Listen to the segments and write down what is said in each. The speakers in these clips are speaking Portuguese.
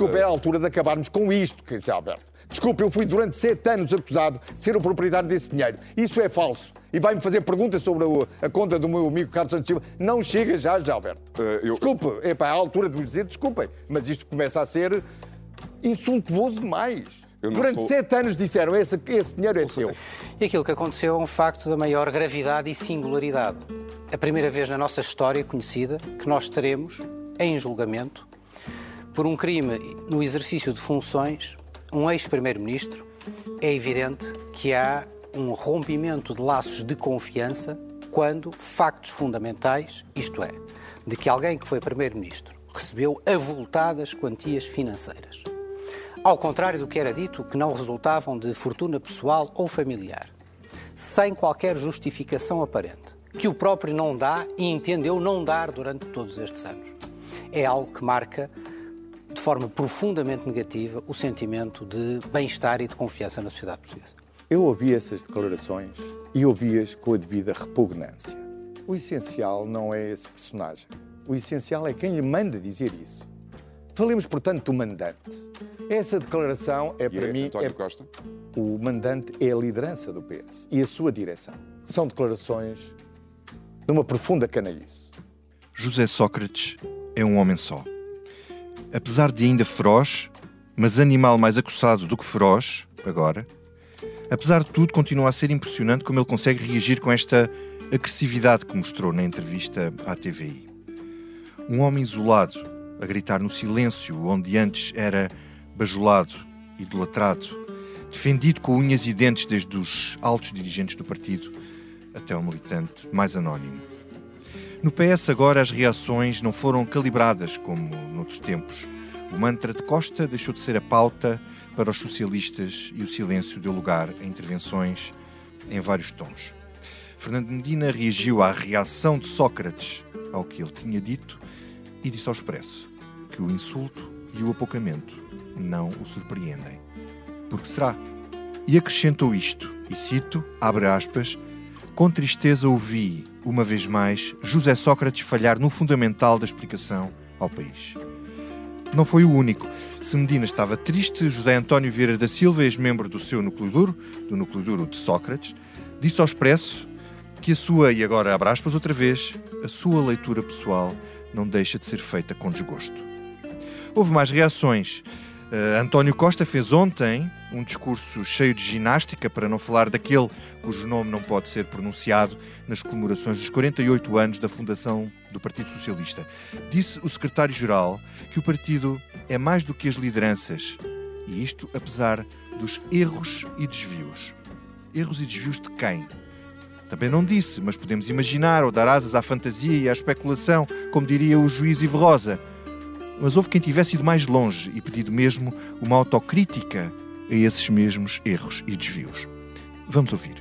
Desculpe, é a altura de acabarmos com isto, querido Alberto. Desculpe, eu fui durante sete anos acusado de ser o proprietário desse dinheiro. Isso é falso. E vai-me fazer perguntas sobre a, a, conta do meu amigo Carlos Santos Silva. Não chega já, já Alberto. Uh, eu... Desculpe, é para a altura de vos dizer desculpem, mas isto começa a ser insultuoso demais. Durante estou... sete anos disseram esse, esse dinheiro é seu. E aquilo que aconteceu é um facto da maior gravidade e singularidade. A primeira vez na nossa história conhecida que nós teremos, em julgamento, por um crime no exercício de funções, um ex-primeiro-ministro, é evidente que há um rompimento de laços de confiança quando factos fundamentais, isto é, de que alguém que foi primeiro-ministro recebeu avultadas quantias financeiras. Ao contrário do que era dito, que não resultavam de fortuna pessoal ou familiar, sem qualquer justificação aparente, que o próprio não dá e entendeu não dar durante todos estes anos. É algo que marca de forma profundamente negativa o sentimento de bem-estar e de confiança na sociedade portuguesa. Eu ouvi essas declarações e ouvi-as com a devida repugnância. O essencial não é esse personagem. O essencial é quem lhe manda dizer isso. Falemos, portanto, do mandante. Essa declaração é, e para é mim. António é... Costa? O mandante é a liderança do PS e a sua direção. São declarações de uma profunda canalice. José Sócrates é um homem só. Apesar de ainda feroz, mas animal mais acossado do que feroz, agora, Apesar de tudo, continua a ser impressionante como ele consegue reagir com esta agressividade que mostrou na entrevista à TVI. Um homem isolado, a gritar no silêncio onde antes era bajulado, idolatrado, defendido com unhas e dentes desde os altos dirigentes do partido até o militante mais anónimo. No PS agora as reações não foram calibradas como noutros tempos. O mantra de Costa deixou de ser a pauta para os socialistas e o silêncio deu lugar a intervenções em vários tons. Fernando Medina reagiu à reação de Sócrates ao que ele tinha dito e disse ao expresso que o insulto e o apocamento não o surpreendem. Porque será? E acrescentou isto, e cito, abre aspas, com tristeza ouvi, uma vez mais, José Sócrates falhar no fundamental da explicação ao país. Não foi o único. Se Medina estava triste, José António Vieira da Silva, ex-membro do seu núcleo duro, do núcleo duro de Sócrates, disse ao Expresso que a sua, e agora abre aspas outra vez, a sua leitura pessoal não deixa de ser feita com desgosto. Houve mais reações. Uh, António Costa fez ontem um discurso cheio de ginástica, para não falar daquele cujo nome não pode ser pronunciado, nas comemorações dos 48 anos da fundação do Partido Socialista. Disse o secretário-geral que o partido é mais do que as lideranças, e isto apesar dos erros e desvios. Erros e desvios de quem? Também não disse, mas podemos imaginar ou dar asas à fantasia e à especulação, como diria o juiz Ivo Rosa mas houve quem tivesse ido mais longe e pedido mesmo uma autocrítica a esses mesmos erros e desvios. Vamos ouvir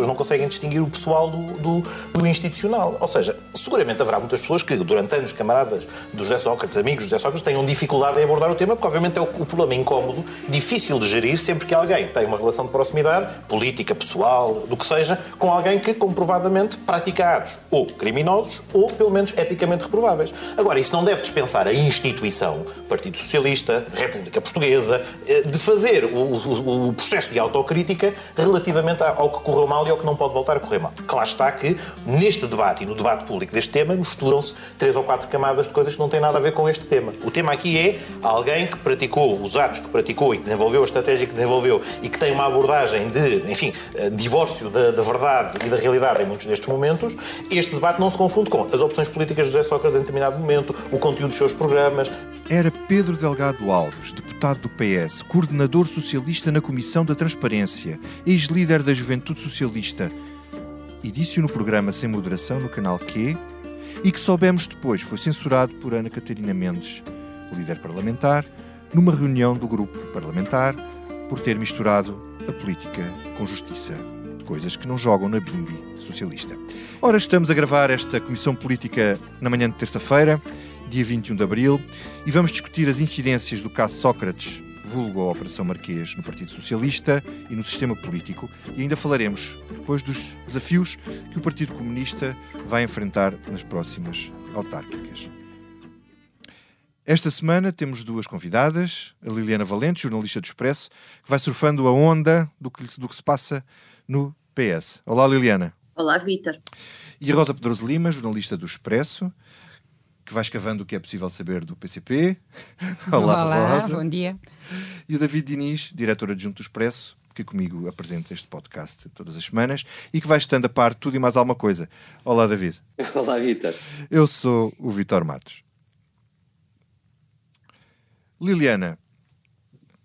pessoas não conseguem distinguir o pessoal do, do, do, institucional. Ou seja, seguramente haverá muitas pessoas que, durante anos, camaradas do José Sócrates, amigos do José Sócrates, tenham dificuldade em abordar o tema, porque, obviamente, é o, o problema incómodo, difícil de gerir sempre que alguém tem uma relação de proximidade, política, pessoal, do que seja, com alguém que comprovadamente pratica atos ou criminosos ou, pelo menos, eticamente reprováveis. Agora, isso não deve dispensar a instituição, Partido Socialista, República Portuguesa, eh, de fazer o, o, o processo de autocrítica relativamente ao que correu mal ao que não pode voltar a correr mal. Claro está que, neste debate e no debate público deste tema, misturam-se três ou quatro camadas de coisas que não têm nada a ver com este tema. O tema aqui é alguém que praticou os atos que praticou e que desenvolveu a estratégia que desenvolveu e que tem uma abordagem de, enfim, eh, divórcio da, da verdade e da realidade em muitos destes momentos. Este debate não se confunde com as opções políticas de José Sócrates em determinado momento, o conteúdo dos seus programas. Era Pedro Delgado Alves, deputado do PS, coordenador socialista na Comissão da Transparência, ex-líder da Juventude Socialista, e disse-o no programa Sem Moderação no canal Q, e que soubemos depois foi censurado por Ana Catarina Mendes, líder parlamentar, numa reunião do grupo parlamentar, por ter misturado a política com justiça, coisas que não jogam na bimbi socialista. Ora, estamos a gravar esta Comissão Política na manhã de terça-feira dia 21 de abril, e vamos discutir as incidências do caso Sócrates, vulgo a Operação Marquês, no Partido Socialista e no sistema político, e ainda falaremos depois dos desafios que o Partido Comunista vai enfrentar nas próximas autárquicas. Esta semana temos duas convidadas, a Liliana Valente, jornalista do Expresso, que vai surfando a onda do que, do que se passa no PS. Olá, Liliana. Olá, Vítor. E a Rosa Pedroso Lima, jornalista do Expresso, que vai escavando o que é possível saber do PCP. Olá, Olá Rosa. bom dia. E o David Diniz, diretor adjunto do Expresso, que comigo apresenta este podcast todas as semanas e que vai estando a par tudo e mais alguma coisa. Olá, David. Olá, Vitor. Eu sou o Vitor Matos. Liliana,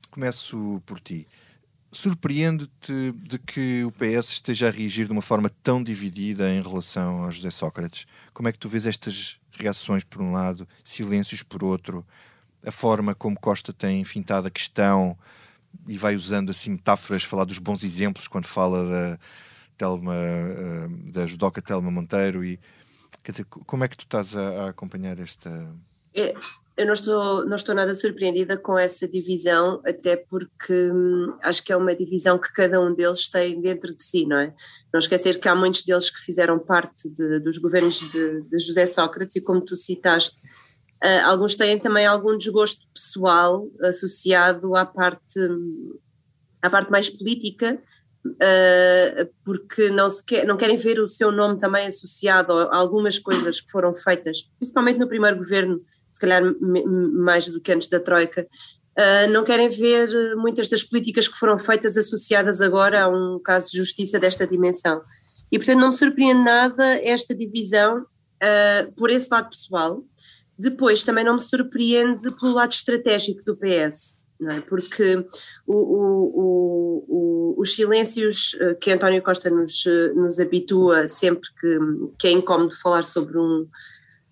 começo por ti. Surpreende-te de que o PS esteja a reagir de uma forma tão dividida em relação a José Sócrates? Como é que tu vês estas reações por um lado, silêncios por outro, a forma como Costa tem enfintado a questão e vai usando assim metáforas, falar dos bons exemplos quando fala da Telma, eh, da judoca Telma Monteiro e quer dizer, como é que tu estás a, a acompanhar esta... É, eu não estou, não estou nada surpreendida com essa divisão, até porque hum, acho que é uma divisão que cada um deles tem dentro de si, não é? Não esquecer que há muitos deles que fizeram parte de, dos governos de, de, José Sócrates e como tu citaste, uh, alguns têm também algum desgosto pessoal associado à parte, à parte mais política, uh, porque não, se quer, não querem ver o seu nome também associado a algumas coisas que foram feitas, principalmente no primeiro governo se calhar mais do que antes da Troika, uh, não querem ver muitas das políticas que foram feitas associadas agora a um caso de justiça desta dimensão. E, portanto, não me surpreende nada esta divisão uh, por esse lado pessoal. Depois, também não me surpreende pelo lado estratégico do PS. É? Porque o, o, o, os silêncios que António Costa nos, nos habitua sempre que, que é incómodo falar sobre um,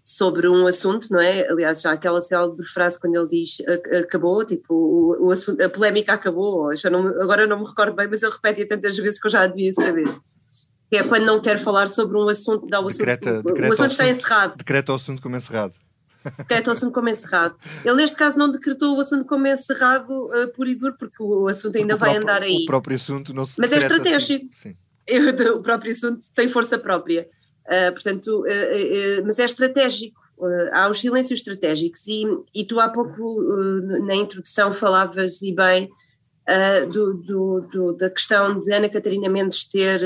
sobre um assunto, não é? Aliás, já aquela célebre frase quando ele diz acabou, tipo, o, o assunto, a polémica acabou, já não, agora não me recordo bem, mas ele repete tantas vezes que eu já devia saber. Que é quando não quer falar sobre um assunto, dá o assunto, decreta, decreta o assunto está encerrado. Decreta o assunto como encerrado. Decreta o assunto como encerrado. Ele, neste caso, não decretou o assunto como encerrado uh, por e duro, porque o assunto ainda vai próprio, andar aí. O próprio assunto não se Mas é assim. estratégico. Assim. o próprio assunto tem força própria. Uh, portanto, uh, uh, mas é estratégico. há os silêncios estratégicos e, e tu há pouco na introdução falavas e bem do, do, do, da questão de Ana Catarina Mendes ter,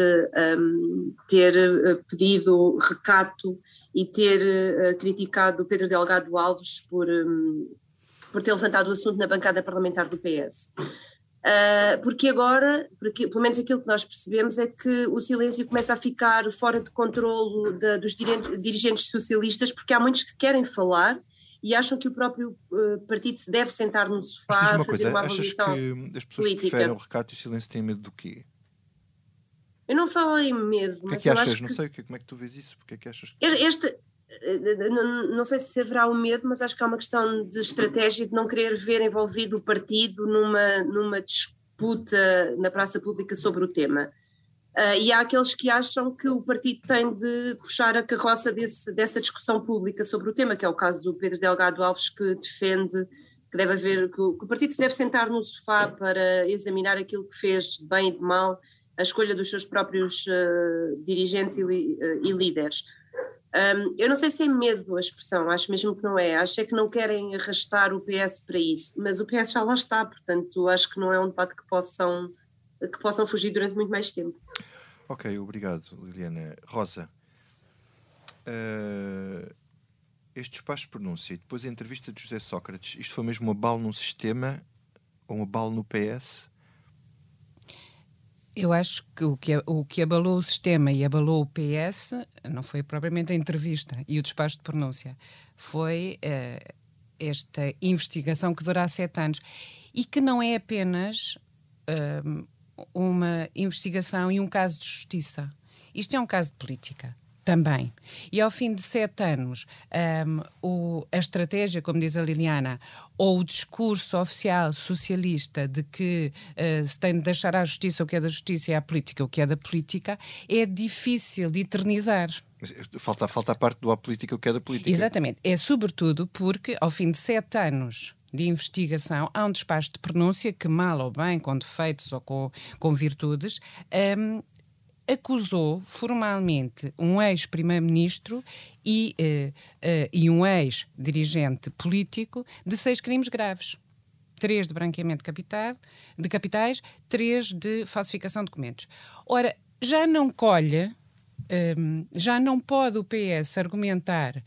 um, ter pedido recato e ter criticado Pedro Delgado Alves por, um, por ter levantado o assunto na bancada parlamentar do PS. Uh, porque agora, porque, pelo menos aquilo que nós percebemos é que o silêncio começa a ficar fora de controlo de, dos dirigentes socialistas, porque há muitos que querem falar e acham que o próprio uh, partido se deve sentar no sofá uma fazer coisa, uma avaliação que as pessoas política. que preferem o recato e o silêncio têm medo do quê? Eu não falo em medo, mas que é que achas? Não sei, como é que tu vês isso? Porque é que achas? Este, não sei se haverá o medo, mas acho que há uma questão de estratégia de não querer ver envolvido o partido numa, numa disputa na praça pública sobre o tema. Uh, e há aqueles que acham que o partido tem de puxar a carroça desse, dessa discussão pública sobre o tema, que é o caso do Pedro Delgado Alves, que defende que deve haver, que o, que o partido se deve sentar no sofá para examinar aquilo que fez de bem e de mal, a escolha dos seus próprios uh, dirigentes e, uh, e líderes. Um, eu não sei se é medo a expressão, acho mesmo que não é. Acho é que não querem arrastar o PS para isso, mas o PS já lá está, portanto acho que não é um debate que possam, que possam fugir durante muito mais tempo. Ok, obrigado, Liliana. Rosa, uh, este despacho de pronúncia e depois a entrevista de José Sócrates, isto foi mesmo uma bala num sistema ou uma bala no PS? Eu acho que o, que o que abalou o sistema e abalou o PS não foi propriamente a entrevista e o despacho de pronúncia, foi uh, esta investigação que dura sete anos e que não é apenas uh, uma investigação e um caso de justiça. Isto é um caso de política também. E ao fim de sete anos, um, o, a estratégia, como diz a Liliana, ou o discurso oficial socialista de que uh, se tem de deixar à justiça o que é da justiça e à política o que é da política, é difícil de eternizar. Eh, falta, falta a parte do à política o que é da política. Exatamente. É sobretudo porque, ao fim de sete anos de investigação, há um despacho de pronúncia que, mal ou bem, com defeitos ou com, com virtudes, um, acusou formalmente um ex-primeiro-ministro e, uh, uh, e um ex-dirigente político de seis crimes graves. Três de branqueamento de, capital, de capitais, três de falsificação de documentos. Ora, já não colhe, um, já não pode o PS argumentar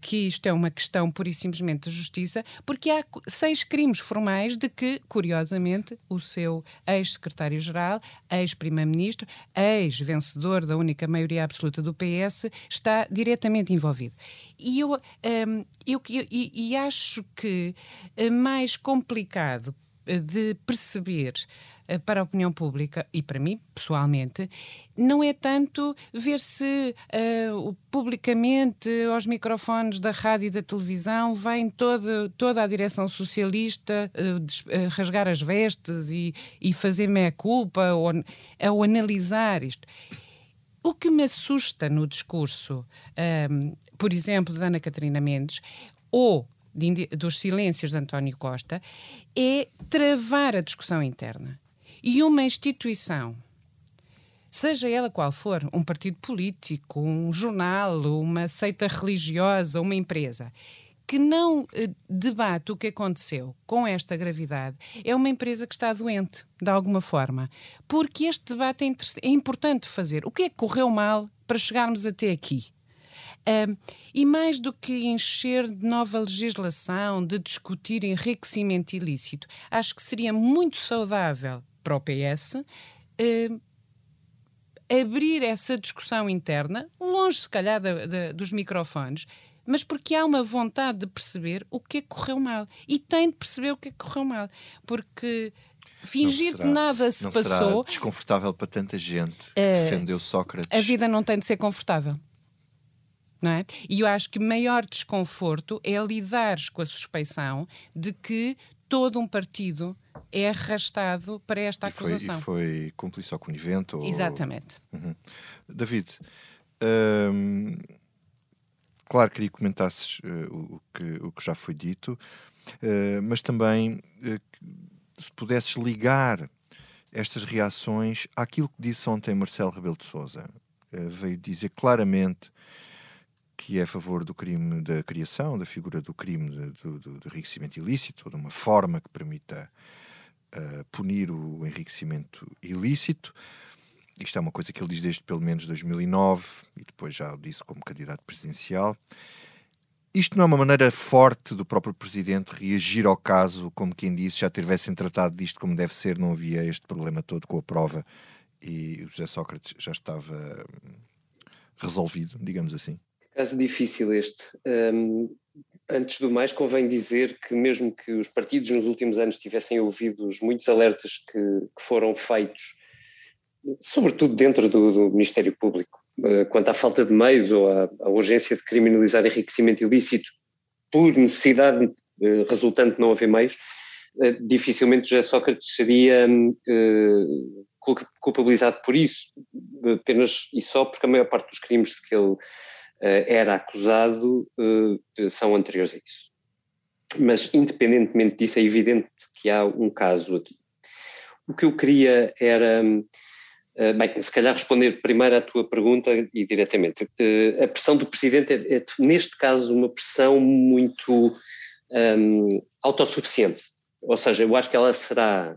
que isto é uma questão pura e simplesmente de justiça, porque há seis crimes formais de que, curiosamente, o seu ex-secretário-geral, ex-primeiro-ministro, ex-vencedor da única maioria absoluta do PS, está diretamente envolvido. E eu, um, eu, eu e, acho que é mais complicado eh, de perceber eh, para a opinião pública e para mim, pessoalmente, não é tanto ver se uh, publicamente aos microfones da rádio e da televisão vem toda, toda a direção socialista uh, des, uh, rasgar as vestes e, e fazer meia-culpa ou, ou analisar isto. O que me assusta no discurso, um, por exemplo, da Ana Catarina Mendes, ou de, dos silêncios de António Costa, é travar a discussão interna. E uma instituição, seja ela qual for, um partido político, um jornal, uma seita religiosa, uma empresa, que não eh, debate o que aconteceu com esta gravidade, é uma empresa que está doente, de alguma forma. Porque este debate é, é importante fazer. O que é que correu mal para chegarmos até aqui? Uh, e mais do que encher de nova legislação, de discutir enriquecimento ilícito, acho que seria muito saudável para o PS, eh, abrir essa discussão interna, longe se calhar dos microfones, mas porque há uma vontade de perceber o que é que correu mal. E tem de perceber o que é que correu mal. Porque fingir será, que nada se não passou. Será desconfortável para tanta gente que uh, defendeu Sócrates. A vida não tem de ser confortável. Não é? E eu acho que maior desconforto é lidares com a suspeição de que todo um partido é arrastado para esta acusação. E foi, e foi cúmplice ou conivente? Ou... Exatamente. Uhum. David, hum, claro queria que comentasses uh, o, que, o que já foi dito, uh, mas também uh, se pudesses ligar estas reações àquilo que disse ontem Marcelo Rebelo de Sousa. veio dizer claramente que é a favor do crime da criação, da figura do crime de, do, do, do enriquecimento ilícito, ou de uma forma que permita uh, punir o enriquecimento ilícito. Isto é uma coisa que ele diz desde pelo menos 2009 e depois já o disse como candidato presidencial. Isto não é uma maneira forte do próprio presidente reagir ao caso, como quem disse, já tivessem tratado disto como deve ser, não havia este problema todo com a prova e o José Sócrates já estava hum, resolvido, digamos assim. Caso difícil este. Um, antes do mais, convém dizer que, mesmo que os partidos nos últimos anos tivessem ouvido muitos alertas que, que foram feitos, sobretudo dentro do, do Ministério Público, uh, quanto à falta de meios ou à, à, urgência de criminalizar enriquecimento ilícito por necessidade uh, resultante de não haver meios, uh, dificilmente José Sócrates seria culpabilizado por isso, apenas e só porque a maior parte dos crimes de que ele eh, era acusado eh, são anteriores a isso. Mas, independentemente disso, é evidente que há um caso aqui. O que eu queria era, eh, bem, se calhar responder primeiro à tua pergunta e diretamente. A pressão do Presidente é, é neste caso, uma pressão muito um, autossuficiente. Ou seja, eu acho que ela será,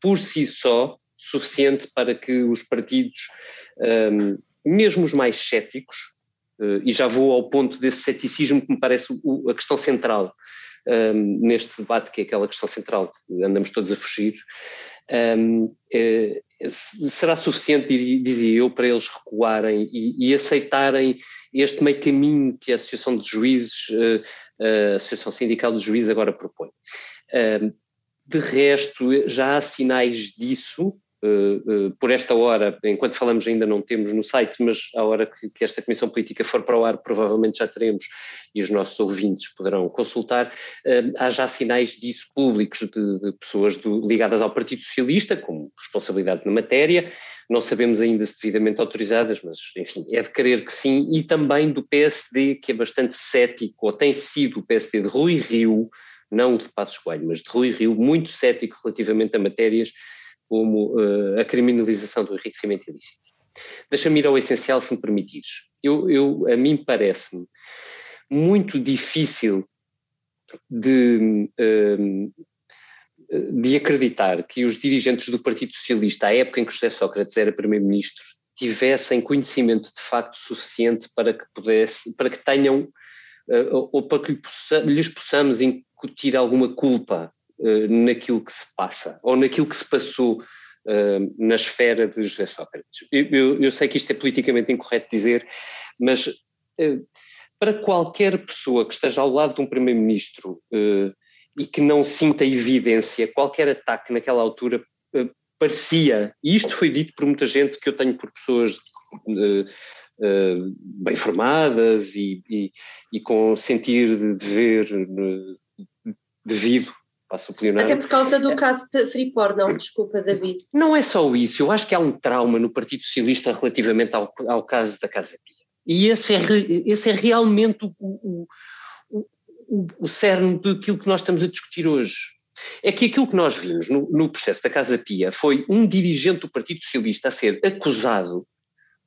por si só, suficiente para que os partidos, um, mesmo os mais céticos, e já vou ao ponto desse ceticismo que me parece a questão central um, ehm, neste debate, que é aquela questão central que andamos todos a fugir. Um, ehm, é, será suficiente, dizia eu, para eles recuarem e, e, aceitarem este meio caminho que a Associação de Juízes, uh, a Associação Sindical de Juízes agora propõe. Ehm, de resto, já há sinais disso, por esta hora, enquanto falamos ainda não temos no site, mas à hora que, que, esta Comissão Política for para o ar, provavelmente já teremos e os nossos ouvintes poderão consultar. Uh, há já sinais disso públicos de, de pessoas do, ligadas ao Partido Socialista, com responsabilidade na matéria, não sabemos ainda se devidamente autorizadas, mas enfim, é de querer que sim, e também do PSD, que é bastante cético, ou tem sido o PSD de Rui Rio, não de Passos Coelho, mas de Rui Rio, muito cético relativamente a matérias como uh, a criminalização do enriquecimento ilícito. Deixa-me ir ao essencial, se me permitires. Eu, eu, a mim parece-me muito difícil de, hum, de acreditar que os dirigentes do Partido Socialista, à época em que José Sócrates era Primeiro-Ministro, tivessem conhecimento de facto suficiente para que pudesse, para que tenham eh, ou para que lhes possamos incutir alguma culpa eh, naquilo que se passa ou naquilo que se passou uh, na esfera de José Sócrates. Eu, eu, eu, sei que isto é politicamente incorreto dizer, mas uh, para qualquer pessoa que esteja ao lado de um primeiro-ministro e que não sinta evidência, qualquer ataque naquela altura parecia, e isto foi dito por muita gente que eu tenho por pessoas bem formadas e, e, e, com sentir de dever devido passo o Até por causa do caso Freeport, não, desculpa, David. Não é só isso, eu acho que há um trauma no Partido Socialista relativamente ao, ao caso da Casa Pia. E esse é, esse é realmente o, o, o, o cerne daquilo que nós estamos a discutir hoje. É que aquilo que nós vimos no, no processo da Casa Pia foi um dirigente do Partido Socialista a ser acusado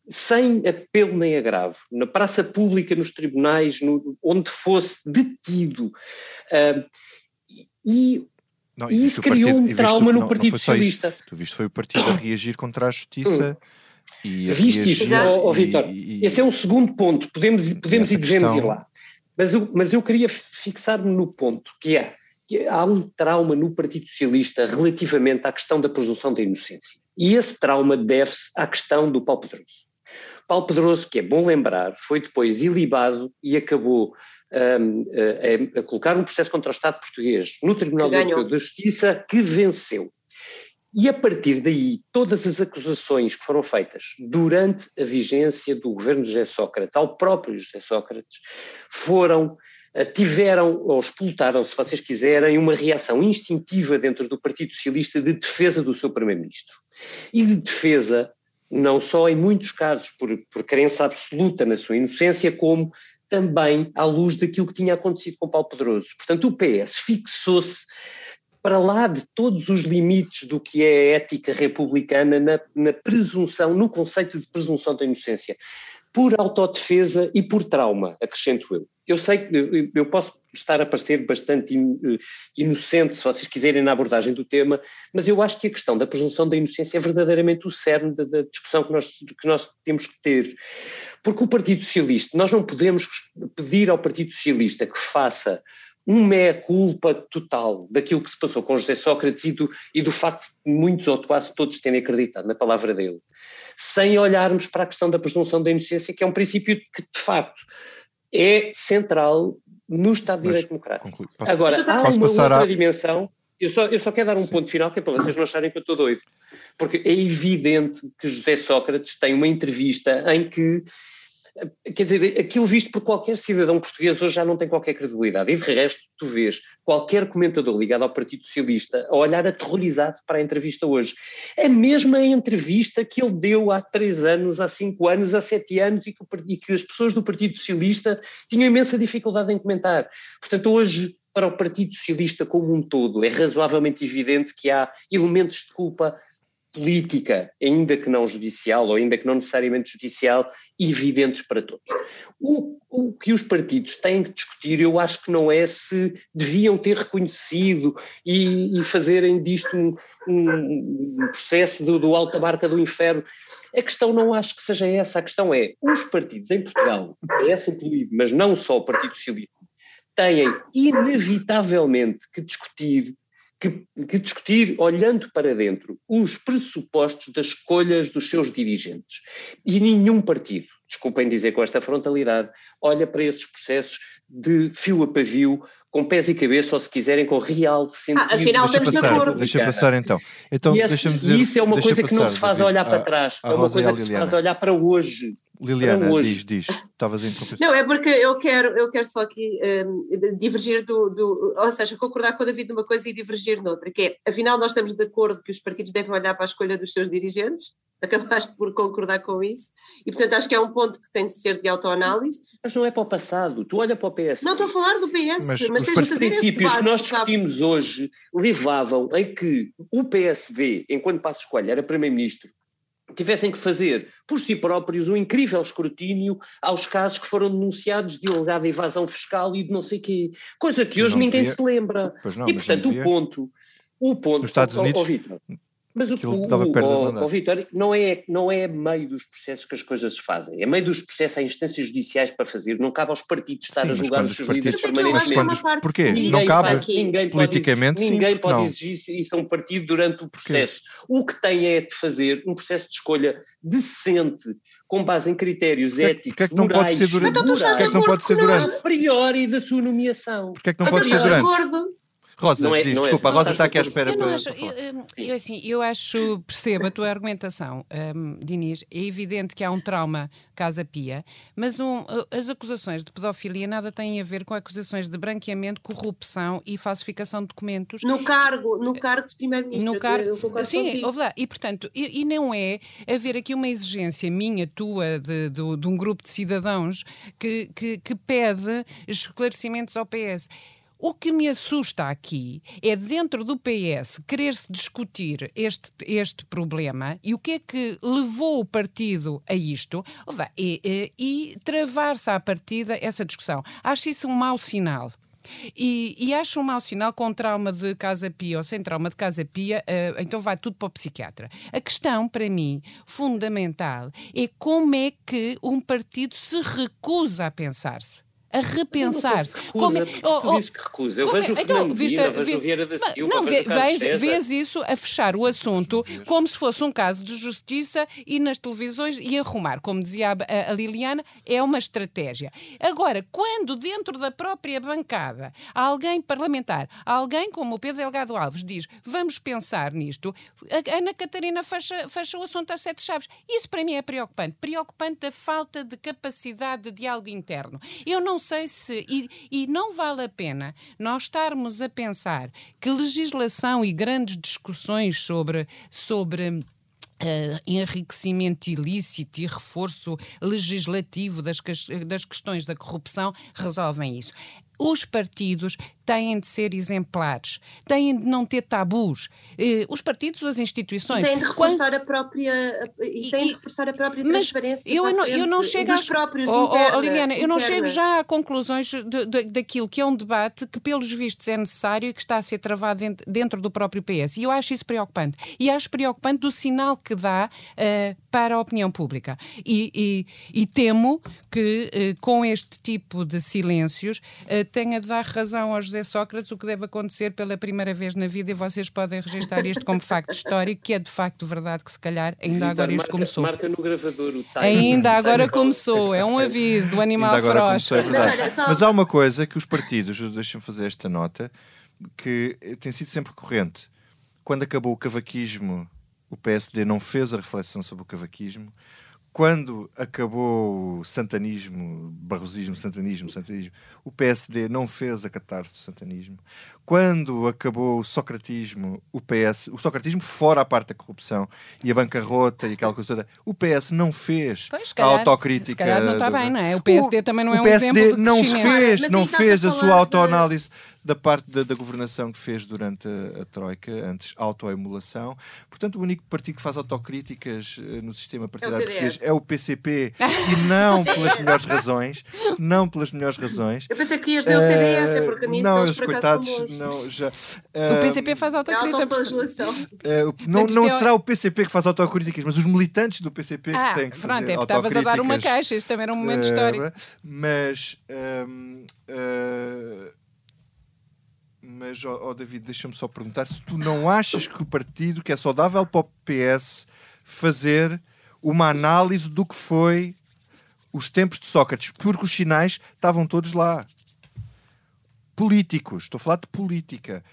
sem apelo nem agravo, na praça pública, nos tribunais, no, onde fosse detido, uh, e, não, e isso criou partido, um trauma no não, Partido não Socialista. Tu viste foi o partido a reagir contra a justiça. e a Viste isso, oh, oh, Vitor. Esse é um segundo ponto, podemos, podemos e devemos questão... ir lá. Mas eu, mas eu queria fixar-me no ponto, que é que há um trauma no Partido Socialista relativamente à questão da presunção da inocência. E esse trauma deve-se à questão do Paulo Pedroso. Paulo Pedroso, que é bom lembrar, foi depois ilibado e acabou a, a, colocar um processo contra o Estado português no Tribunal de Justiça que venceu. E a partir daí, todas as acusações que foram feitas durante a vigência do governo de José Sócrates, ao próprio José Sócrates, foram, eh, tiveram, ou explotaram, se vocês quiserem, uma reação instintiva dentro do Partido Socialista de defesa do seu primeiro-ministro. E de defesa, não só em muitos casos por, por crença absoluta na sua inocência, como também à luz daquilo que tinha acontecido com Paulo Pedroso. Portanto, o PS fixou-se para lá de todos os limites do que é a ética republicana na, na, presunção, no conceito de presunção da inocência, por autodefesa e por trauma, acrescento eu. Eu sei que eu, eu posso estar a parecer bastante eh, inocente, se vocês quiserem, na abordagem do tema, mas eu acho que a questão da presunção da inocência é verdadeiramente o cerne da, da discussão que nós, que nós temos que ter. Porque o Partido Socialista, nós não podemos pedir ao Partido Socialista que faça um meia-culpa total daquilo que se passou com José Sócrates e do, e do facto de muitos ou quase todos terem acreditado na palavra dele, sem olharmos para a questão da presunção da inocência, que é um princípio que, de facto, é central no Estado de Direito Democrático. Posso, Agora, há uma outra a... dimensão, eu só, eu só quero dar um Sim. ponto final, que é para vocês não acharem que eu estou doido, porque é evidente que José Sócrates tem uma entrevista em que Quer dizer, aquilo visto por qualquer cidadão português hoje já não tem qualquer credibilidade. E de resto, tu vês qualquer comentador ligado ao Partido Socialista a olhar aterrorizado para a entrevista hoje. A mesma entrevista que ele deu há três anos, há cinco anos, há sete anos e que, e que as pessoas do Partido Socialista tinham imensa dificuldade em comentar. Portanto, hoje para o Partido Socialista como um todo, é razoavelmente evidente que há elementos de culpa política, ainda que não judicial, ou ainda que não necessariamente judicial, evidentes para todos. O, o, que os partidos têm que discutir, eu acho que não é se deviam ter reconhecido e, e fazerem disto um, um processo do, do alta barca do inferno. A questão não acho que seja essa, a questão é, os partidos em Portugal, PS incluído, mas não só o Partido Socialista, têm inevitavelmente que discutir que, que, discutir, olhando para dentro, os pressupostos das escolhas dos seus dirigentes. E nenhum partido, desculpem dizer com esta frontalidade, olha para esses processos de fio a pavio, com pés e cabeça, ou se quiserem, com real sentido. Ah, afinal, deixa estamos passar, de acordo. Deixa passar então. então e esse, dizer, isso é uma coisa passar, que não se faz a olhar para trás, a, a é uma coisa que se faz a olhar para hoje. Liliana, diz, diz, estavas a interromper. Não, é porque eu quero, eu quero só aqui um, divergir do, do, ou seja, concordar com o David numa coisa e divergir noutra, que é, afinal nós estamos de acordo que os partidos devem olhar para a escolha dos seus dirigentes, acabaste por concordar com isso, e portanto acho que é um ponto que tem de ser de autoanálise. Mas não é para o passado, tu olha para o PS. Não estou a falar do PS, mas, mas fazer princípios que nós discutimos hoje levavam em que o PSD, enquanto passo escolha, era primeiro-ministro, tivessem que fazer por si próprios um incrível escrutínio aos casos que foram denunciados de alegada evasão fiscal e de não sei quê, coisa que hoje ninguém devia... se lembra. Não, e portanto o ponto, o ponto, nos Estados Unidos, oh, oh, mas o, o, o, o Vitória, não é, não é meio dos processos que as coisas se fazem, é meio dos processos a instâncias judiciais para fazer, não cabe aos partidos estar sim, a julgar os seus líderes permanentemente. Mas quando, porquê? Ninguém não cabe ninguém politicamente pode, Ninguém sim, pode não. exigir isso a um partido durante o processo. O que tem é de fazer um processo de escolha decente, com base em critérios porque, éticos, porque é que não morais, pode ser durante? Então, porque é que não pode ser durante? A priori da sua nomeação. Porque é que não pode ser durante? Rosa, Não é- diz, não é- desculpa, a não Rosa está aqui à espera Eu não para, acho, para falar. eu, eu, assim, eu acho, percebo a tua argumentação, um, Diniz. É evidente que há um trauma Casa Pia, mas um, as acusações de pedofilia nada têm a ver com acusações de branqueamento, corrupção e falsificação de documentos. No cargo, no cargo de primeiro-ministro. No cargo, sim, contigo. ouve lá. E, portanto, e, e não é haver aqui uma exigência minha, tua, de, de, de um grupo de cidadãos que, que, que pede esclarecimentos ao PS. O que me assusta aqui é dentro do PS querer-se discutir este, este problema e o que é que levou o partido a isto e, e, e travar-se à partida essa discussão. Acho isso um mau sinal. E, e, acho um mau sinal com trauma de casa pia ou sem trauma de casa pia, uh, então vai tudo para o psiquiatra. A questão, para mim, fundamental, é como é que um partido se recusa a pensar-se a repensar. Como é, oh, oh, que recusa? Eu vejo o então, Fernando viste, Medina, vejo o Vieira da Silva, não, vejo vês, vês isso a fechar o assunto como se fosse um caso de justiça e nas televisões e arrumar. Como dizia a, a Liliana, é uma estratégia. Agora, quando dentro da própria bancada alguém parlamentar, alguém como o Pedro Delgado Alves diz vamos pensar nisto, a Ana Catarina fecha, fecha o assunto às sete chaves. Isso para mim é preocupante. Preocupante a falta de capacidade de diálogo interno. Eu não sei se. E, e, não vale a pena nós estarmos a pensar que legislação e grandes discussões sobre. sobre Uh, enriquecimento ilícito e reforço legislativo das, das questões da corrupção resolvem isso. Os partidos têm de ser exemplares, têm de não ter tabus. Eh, os partidos, as instituições. E têm de reforçar Quando... a própria. E têm de reforçar a própria transparência. eu, não, eu não chego dos às... próprios oh, interna, oh, Liliana, eu não interna. chego já a conclusões de, de, daquilo que é um debate que, pelos vistos, é necessário e que está a ser travado dentro, dentro do próprio PS. E eu acho isso preocupante. E acho preocupante do sinal que dá uh, para a opinião pública. E, e, e temo que, uh, com este tipo de silêncios, uh, tenha de dar razão ao José Sócrates, o que deve acontecer pela primeira vez na vida, e vocês podem registrar isto como facto histórico, que é de facto verdade que se calhar ainda Vitor, agora isto marca, começou. Marca no gravador o time. Ainda agora começou, é um aviso do animal feroz. é verdade. Mas só- Mas há uma coisa que os partidos, deixem-me fazer esta nota, que tem sido sempre recorrente. Quando acabou o cavaquismo, o PSD não fez a reflexão sobre o cavaquismo. Quando acabou o santanismo, barrosismo, santanismo, santanismo, o PSD não fez a catarse do santanismo. Quando acabou o socratismo, o PS, o socratismo fora a parte da corrupção e a bancarrota e aquela coisa toda, o PS não fez Pois, se a calhar- autocrítica. se calhar não está do- bem, não é? O PSD também não é o um PSD exemplo de não fez, Mas não fez a a sua falar de- autoanálise da parte da, da governação que fez durante a, a Troika, antes autoemulação. Portanto, o único partido que faz autocríticas eh, no sistema partidário CDS. português é o PCP e não pelas melhores razões. Não pelas melhores razões. Eu pensei que ias dizer o CDS, é porque nisso não, eles coitados. Não, já. O eh, PCP faz É autocrítica. eh, o- não não é- será o PCP que faz autocríticas, mas os militantes do PCP Ah, que têm que fazer pronto, é porque estavas a dar uma caixa, isto também era um momento Eh, histórico. Mas. hum, eh, mas, ó ó, David, deixa-me só perguntar se tu não achas que o partido, que é saudável para o PS, fazer uma análise do que foi os tempos de Sócrates, porque os sinais estavam todos lá. Políticos, estou a falar de política.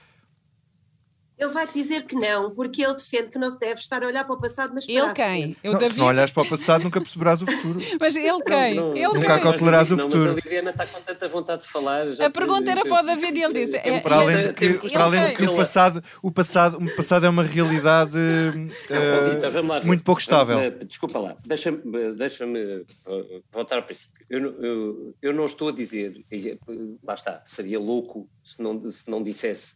Ele vai te dizer que não, porque ele defende que não se deve estar a olhar para o passado, mas para Ele quem? Eu, Não, se David. não olhares para o passado, nunca perceberás o futuro. Mas ele quem? Não, não, ele não Nunca quem? cautelarás o não, futuro. Mas a Liliana está com tanta vontade de falar. já A pergunta era para o David e ele disse. é- Para além de que, para além de que o, passado, o, passado, o passado é uma realidade Ó, eh, Vitor, lá muito pouco estável. Eh, Desculpa lá, deixa-me deixa voltar ao princípio. Eu, não- eu, eu não estou a dizer, lá está, seria louco se não, se não dissesse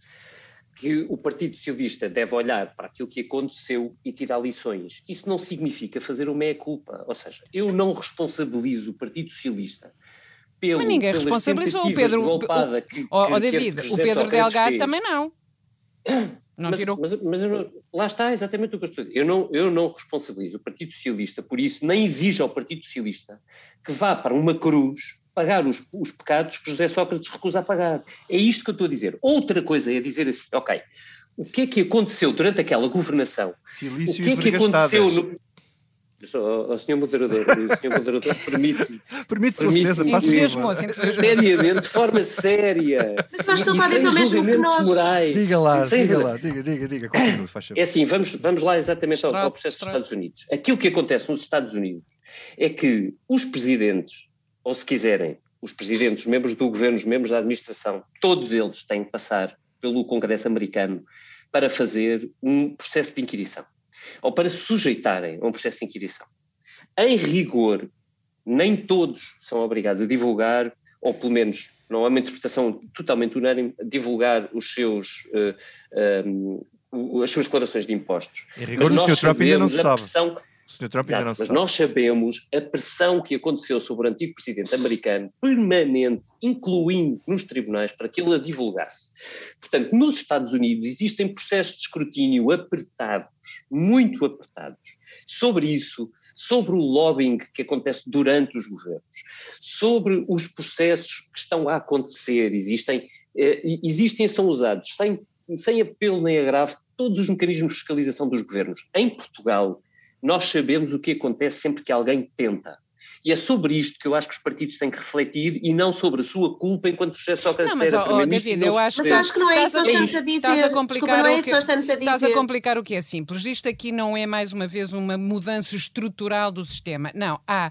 que o Partido Socialista deve olhar para aquilo que aconteceu e tirar lições. Isso não significa fazer uma meia-culpa. Ou seja, eu não responsabilizo o Partido Socialista pelo, Mas ninguém responsabilizou o Pedro. O, que, oh, que, David, que o Pedro Delgado também não. Não mas, tirou. Mas, mas não, lá está exatamente o que eu estou a dizer. Eu não, eu não responsabilizo o Partido Socialista por isso, nem exijo ao Partido Socialista que vá para uma cruz pagar os, os pecados que José Sócrates recusa a pagar. É isto que eu estou a dizer. Outra coisa é dizer assim, ok, o que é que aconteceu durante aquela governação? Silício o que é que aconteceu no, o senhor moderador, o senhor moderador permite-me. Permite, permite faça Seriamente, de forma séria. Mas nós não fazem o mesmo que nós. Morais, diga lá, diga lá, diga, diga, diga, continue, faz favor. É assim, vamos, vamos lá exatamente ao, ao processo dos Estados Unidos. Aquilo que acontece nos Estados Unidos é que os presidentes, ou se quiserem, os presidentes, os membros do governo, os membros da administração, todos eles têm que passar pelo Congresso americano para fazer um processo de inquirição ou para se sujeitarem a um processo de inquirição. Em rigor, nem todos são obrigados a divulgar, ou pelo menos não há uma interpretação totalmente unânime, divulgar os seus, uh, eh, um, eh, as suas declarações de impostos. Em rigor, Mas o Sr. Trump ainda não sabe. O Sr. Trump ainda não se mas sabe. nós sabemos a pressão que aconteceu sobre o antigo presidente americano, permanente, incluindo nos tribunais, para que ele a divulgasse. Portanto, nos Estados Unidos existem processos de escrutínio apertados, muito apertados, sobre isso, sobre o lobbying que acontece durante os governos, sobre os processos que estão a acontecer, existem, eh, existem são usados sem, sem apelo nem agravo todos os mecanismos de fiscalização dos governos. Em Portugal, nós sabemos o que acontece sempre que alguém tenta. E é sobre isto que eu acho que os partidos têm que refletir e não sobre a sua culpa enquanto José Sócrates não, mas, era oh, David, eu acho Mas acho que não é isso que nós estamos a dizer. Estás a complicar Desculpa, não é isso que nós estamos a dizer. Estás a complicar o que é simples. Isto aqui não é, mais uma vez, uma mudança estrutural do sistema. Não, há,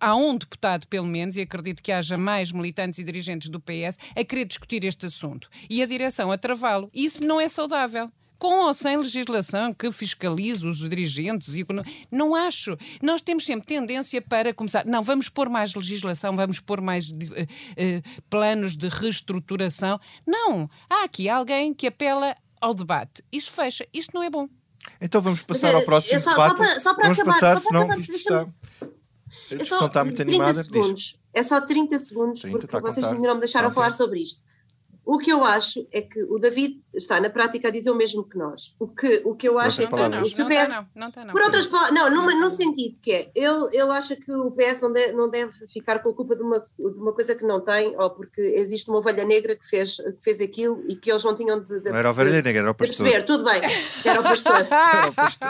há um deputado, pelo menos, e acredito que haja mais militantes e dirigentes do PS, a querer discutir este assunto. E a direção a travá-lo. Isso não é saudável com ou sem legislação que fiscalize os dirigentes. E, não acho. Nós temos sempre tendência para começar. Não, vamos pôr mais legislação, vamos pôr mais uh, uh, planos de reestruturação. Não. Há aqui alguém que apela ao debate. Isso fecha. Isto não é bom. Então vamos passar ao próximo só, debate. Só para, só para vamos acabar, passar, só para acabar, está... A discussão está muito animada. Segundos. É só 30 segundos, 30, porque vocês ainda não me deixaram okay. falar sobre isto. O que eu acho é que o David está na prática a dizer o mesmo que nós. O que, o que eu acho é que não, o PS, não, não, não, por outras palavras, não, numa, num sentido que é, ele, ele acha que o PS não, de, não deve ficar com a culpa de uma, de uma coisa que não tem, ou porque existe uma ovelha negra que fez, que fez aquilo e que eles não tinham de, de Não era a ovelha negra, era o pastor. Perceber, tudo bem, era o pastor. era o pastor.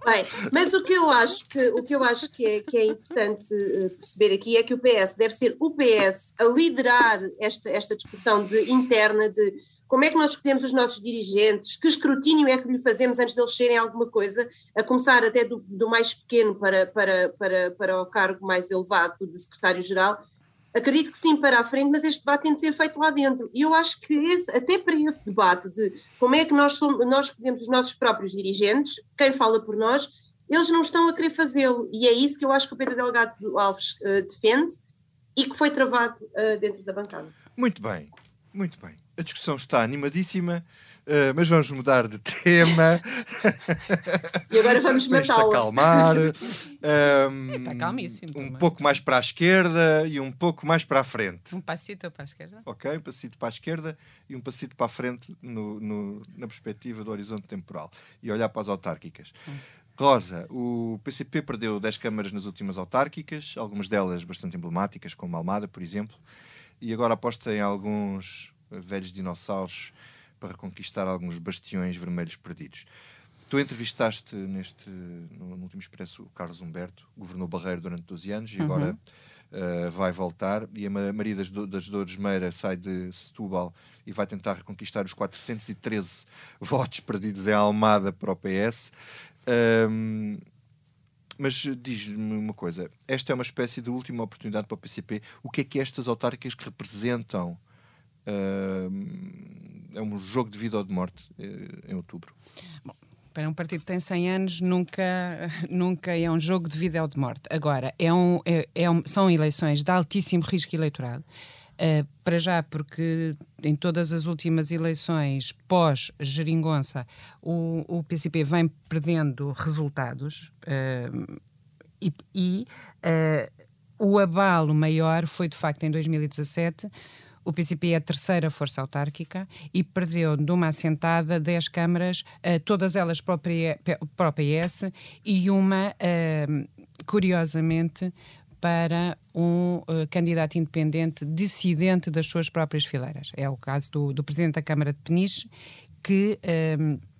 bem, mas o que eu acho que, o que, eu acho que, é, que é importante eh, perceber aqui é que o PS deve ser o PS a liderar esta, esta discussão de, interna de como é que nós escolhemos os nossos dirigentes, que escrutínio é que lhe fazemos antes deles serem alguma coisa, a começar até do, do mais pequeno para, para, para, para o cargo mais elevado de secretário-geral. Acredito que sim para a frente, mas este debate tem de ser feito lá dentro. E eu acho que esse, até para esse debate de como é que nós, somos, nós escolhemos os nossos próprios dirigentes, quem fala por nós, eles não estão a querer fazê-lo. E é isso que eu acho que o Pedro Delgado Alves uh, defende e que foi travado uh, dentro da bancada. Muito bem. Muito bem. A discussão está animadíssima, uh, mas vamos mudar de tema. e agora vamos matá-la. acalmar. Um, está calmíssimo. Um pouco mais para a esquerda e um pouco mais para a frente. Um passito para a esquerda. Ok, um passito para a esquerda e um passito para a frente no, no, na perspectiva do horizonte temporal. E olhar para as autárquicas. Hum. Rosa, o PCP perdeu 10 câmaras nas últimas autárquicas, algumas delas bastante emblemáticas, como Almada, por exemplo e agora aposta em alguns velhos dinossauros para reconquistar alguns bastiões vermelhos perdidos. Tu entrevistaste neste, no, no último expresso o Carlos Humberto, governou Barreiro durante 12 anos e uhum. agora uh, vai voltar. E a Maria das, Do das Dores Meira sai de Setúbal e vai tentar reconquistar os 413 votos perdidos em Almada para o PS. Um, mas diz-me uma coisa: esta é uma espécie de última oportunidade para o PCP. O que é que estas autárquicas representam? Uh, é um jogo de vida ou de morte uh, em outubro. Bom, para um partido que tem 100 anos, nunca, nunca é um jogo de vida ou de morte. Agora, é um, é, é um, são eleições de altíssimo risco eleitoral. Uh, para já, porque em todas as últimas eleições pós-geringonça, o, o PCP vem perdendo resultados uh, e, e uh, o abalo maior foi de facto em 2017 o PCP é a terceira força autárquica e perdeu de uma assentada 10 câmaras, todas elas para o PS e uma, curiosamente, para um uh, candidato independente dissidente das suas próprias fileiras. É o caso do, do Presidente da Câmara de Peniche, que. Uh,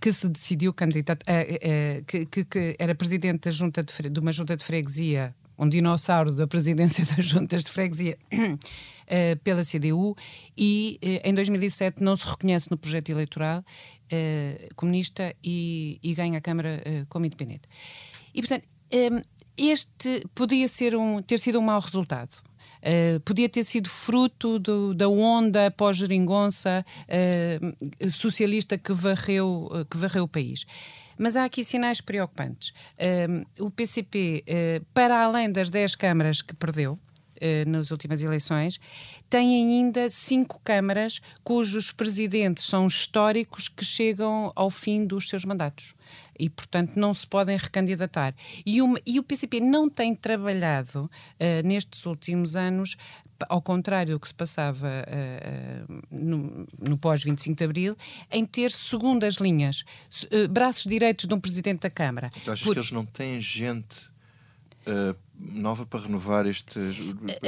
que se decidiu candidato, uh, que, que, que, era presidente junta de, de, uma junta de freguesia um dinossauro da presidência das juntas de freguesia uh, pela CDU e uh, em 2007 não se reconhece no projeto eleitoral uh, comunista e, e, ganha a Câmara como independente. E, portanto, um, este podia ser um, ter sido um mau resultado. Uh, podia ter sido fruto do, da onda pós-geringonça uh, socialista que varreu, uh, que varreu o país. Mas há aqui sinais preocupantes. o PCP, para além das 10 câmaras que perdeu, nas últimas eleições, tem ainda cinco câmaras cujos presidentes são históricos que chegam ao fim dos seus mandatos e, portanto, não se podem recandidatar. E, uma, e o PCP não tem trabalhado uh, nestes últimos anos ao contrário do que se passava uh, uh, no, no pós-25 de Abril, em ter segundas linhas, uh, braços direitos de um Presidente da Câmara. Tu achas Por... que eles não têm gente nova para renovar este.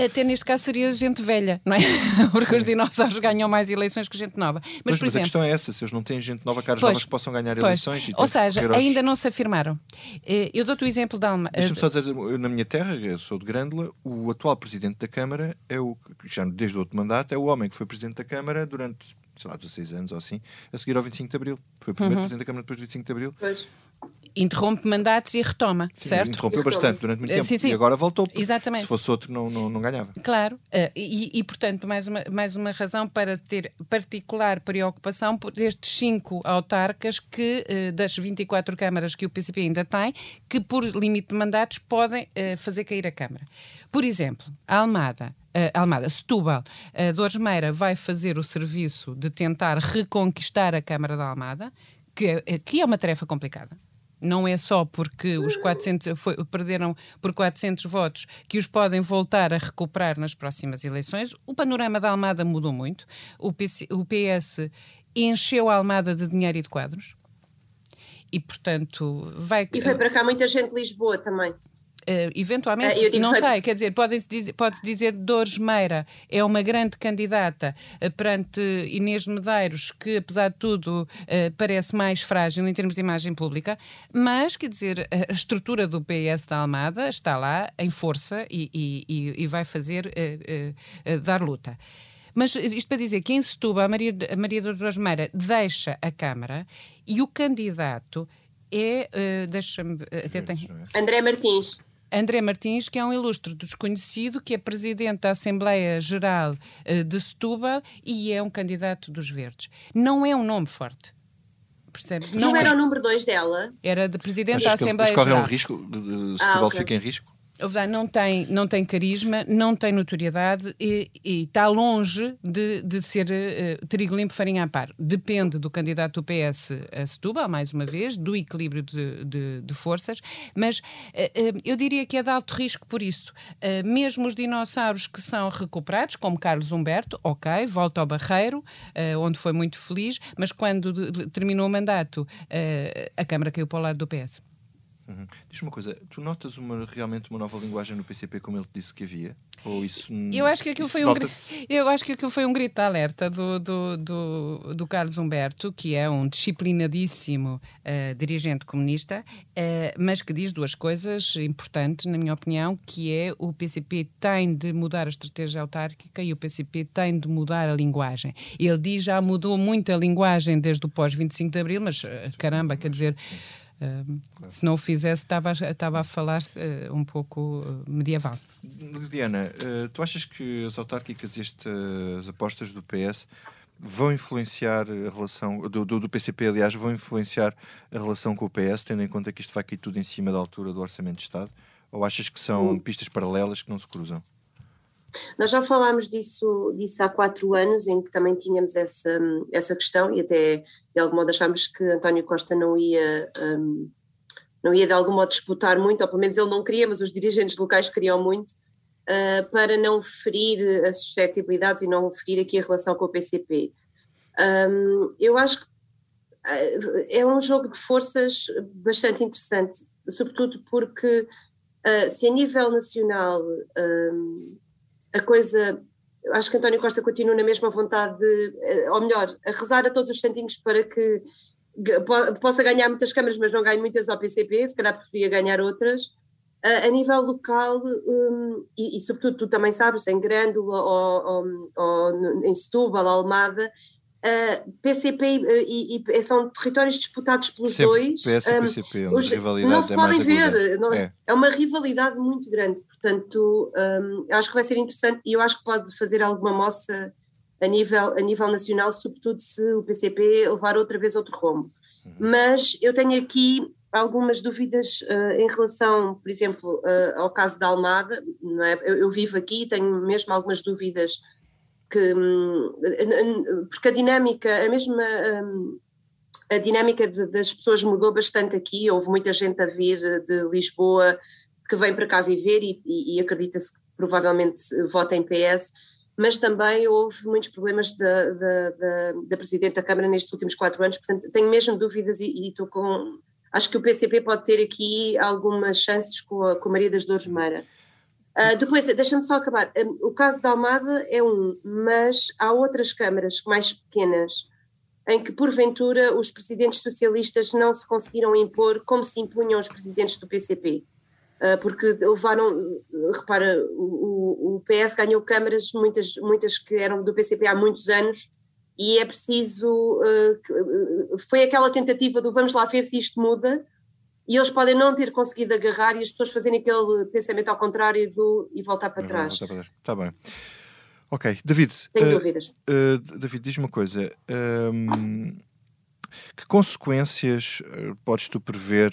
Até neste caso seria gente velha, não é? Porque Sim. os dinossauros ganham mais eleições que gente nova. Mas, pois, por mas exemplo, a questão é essa: se eles não têm gente nova, caras pois, novas que possam ganhar pois. eleições. Ou seja, ainda não se afirmaram. Eh, eu dou-te o exemplo da Alma. Deixa-me só dizer, na minha terra, eu sou de Grândola, o atual presidente da Câmara é o, já desde o outro mandato, é o homem que foi presidente da Câmara durante sei lá, 16 anos ou assim, a seguir ao 25 de Abril. Foi o primeiro uhum. presidente da Câmara depois do 25 de Abril. Pois interrompe mandatos e retoma, sim, certo? Interrompeu bastante durante muito tempo sim, sim. e agora voltou. Exatamente. Se fosse outro, não, não, não ganhava. Claro, uh, e, e, portanto, mais uma, mais uma razão para ter particular preocupação por estes cinco autarcas que, uh, das 24 câmaras que o PCP ainda tem, que por limite de mandatos podem uh, fazer cair a Câmara. Por exemplo, a Almada, uh, Almada, Setúbal, uh, Dores Meira vai fazer o serviço de tentar reconquistar a Câmara da Almada, que, que é uma tarefa complicada. Não é só porque os 400 foi, perderam por 400 votos que os podem voltar a recuperar nas próximas eleições. O panorama da Almada mudou muito. O, PC, o PS encheu a Almada de dinheiro e de quadros. E, portanto, vai. E foi para cá muita gente de Lisboa também. Uh, eventualmente, uh, não sei, quer dizer, pode-se dizer, pode dizer Dores Meira é uma grande candidata uh, perante Inês Medeiros, que apesar de tudo uh, parece mais frágil em termos de imagem pública, mas quer dizer, a estrutura do PS da Almada está lá em força e, e, e vai fazer dar luta. Mas isto para dizer que em Setúbal a Maria, a Maria dos Meira deixa a Câmara e o candidato é, uh, deixa-me, até tem... André Martins. André Martins, que é um ilustre desconhecido, que é presidente da Assembleia Geral uh, de Setúbal e é um candidato dos Verdes. Não é um nome forte. Percebes? Não, Não era é... o número 2 dela? Era de presidente da Assembleia Geral. Mas corre um risco? De Setúbal ah, okay. fica em risco? Não tem, não tem carisma, não tem notoriedade e, está longe de, de ser uh, trigo limpo farinha a par. Depende do candidato do PS a Setúbal, mais uma vez, do equilíbrio de, de, de forças, mas uh, uh, eu diria que é de alto risco por isso. mesmo os dinossauros que são recuperados, como Carlos Humberto, ok, volta ao Barreiro, onde foi muito feliz, mas quando terminou o mandato, a Câmara caiu para o lado do PS. Uhum. Diz uma coisa, tu notas uma, realmente uma nova linguagem no PCP como ele disse que havia? Ou isso Eu acho que aquilo, foi um, eu acho que aquilo foi um grito de alerta do, do, do, do Carlos Humberto, que é um disciplinadíssimo uh, dirigente comunista, uh, mas que diz duas coisas importantes, na minha opinião, que é o PCP tem de mudar a estratégia autárquica e o PCP tem de mudar a linguagem. Ele diz já mudou muito a linguagem desde o pós-25 de Abril, mas uh, caramba, quer dizer... Sim Claro. Se não o fizesse, estava, estava a falar uh, um pouco uh, medieval. Diana, uh, tu achas que as autárquicas e estas apostas do PS vão influenciar a relação, do, do, do, PCP, aliás, vão influenciar a relação com o PS, tendo em conta que isto vai cair tudo em cima da altura do Orçamento de Estado? Ou achas que são pistas paralelas que não se cruzam? Nós já falámos disso, disso há quatro anos, em que também tínhamos essa, essa questão e até de algum modo achámos que António Costa não ia, um, não ia de algum modo disputar muito, ou pelo menos ele não queria, mas os dirigentes locais queriam muito, uh, para não ferir as suscetibilidades e não ferir aqui a relação com o PCP. Um, eu acho que uh, é um jogo de forças bastante interessante, sobretudo porque uh, se a nível nacional um, a coisa. Acho que António Costa continua na mesma vontade de, eh, ou melhor, a rezar a todos os santinhos para que possa ganhar muitas câmaras, mas não ganhe muitas ao PCP, se calhar preferia ganhar outras. A, a nível local, um, e, e, sobretudo tu também sabes, em Grândola ou, ou, ou em Setúbal, Almada, Uh, PCP e, e, são territórios disputados pelos Sempre dois. PS e PCP, um, os, não se é podem ver, não, é. é. uma rivalidade muito grande, portanto um, acho que vai ser interessante e eu acho que pode fazer alguma moça a nível, a nível nacional, sobretudo se o PCP levar outra vez outro rumo. Uhum. Mas eu tenho aqui algumas dúvidas uh, em relação, por exemplo, uh, ao caso da Almada, não é? eu, eu vivo aqui e tenho mesmo algumas dúvidas que hum, porque a dinâmica, a mesma hum, a dinâmica das pessoas mudou bastante aqui, houve muita gente a vir de Lisboa que vem para cá viver e, e, e acredita-se que provavelmente vota em PS, mas também houve muitos problemas da, da, da, da Presidente da Câmara nestes últimos quatro anos, portanto tenho mesmo dúvidas e, e estou com... Acho que o PCP pode ter aqui algumas chances com a, com a Maria das Dores Meira. Uh, depois, deixa-me só acabar. Um, o caso da Almada é um, mas há outras câmaras mais pequenas em que, porventura, os presidentes socialistas não se conseguiram impor como se impunham os presidentes do PCP. Uh, ah, porque levaram, repara, o, o, PS ganhou câmaras, muitas, muitas que eram do PCP há muitos anos, e é preciso. Uh, foi aquela tentativa do vamos lá ver se isto muda, e eles podem não ter conseguido agarrar e as pessoas fazerem aquele pensamento ao contrário do, e voltar para trás. Está bem. Ok, David. Tenho uh, dúvidas. Uh, David, diz-me uma coisa. Um, que consequências eh, podes tu prever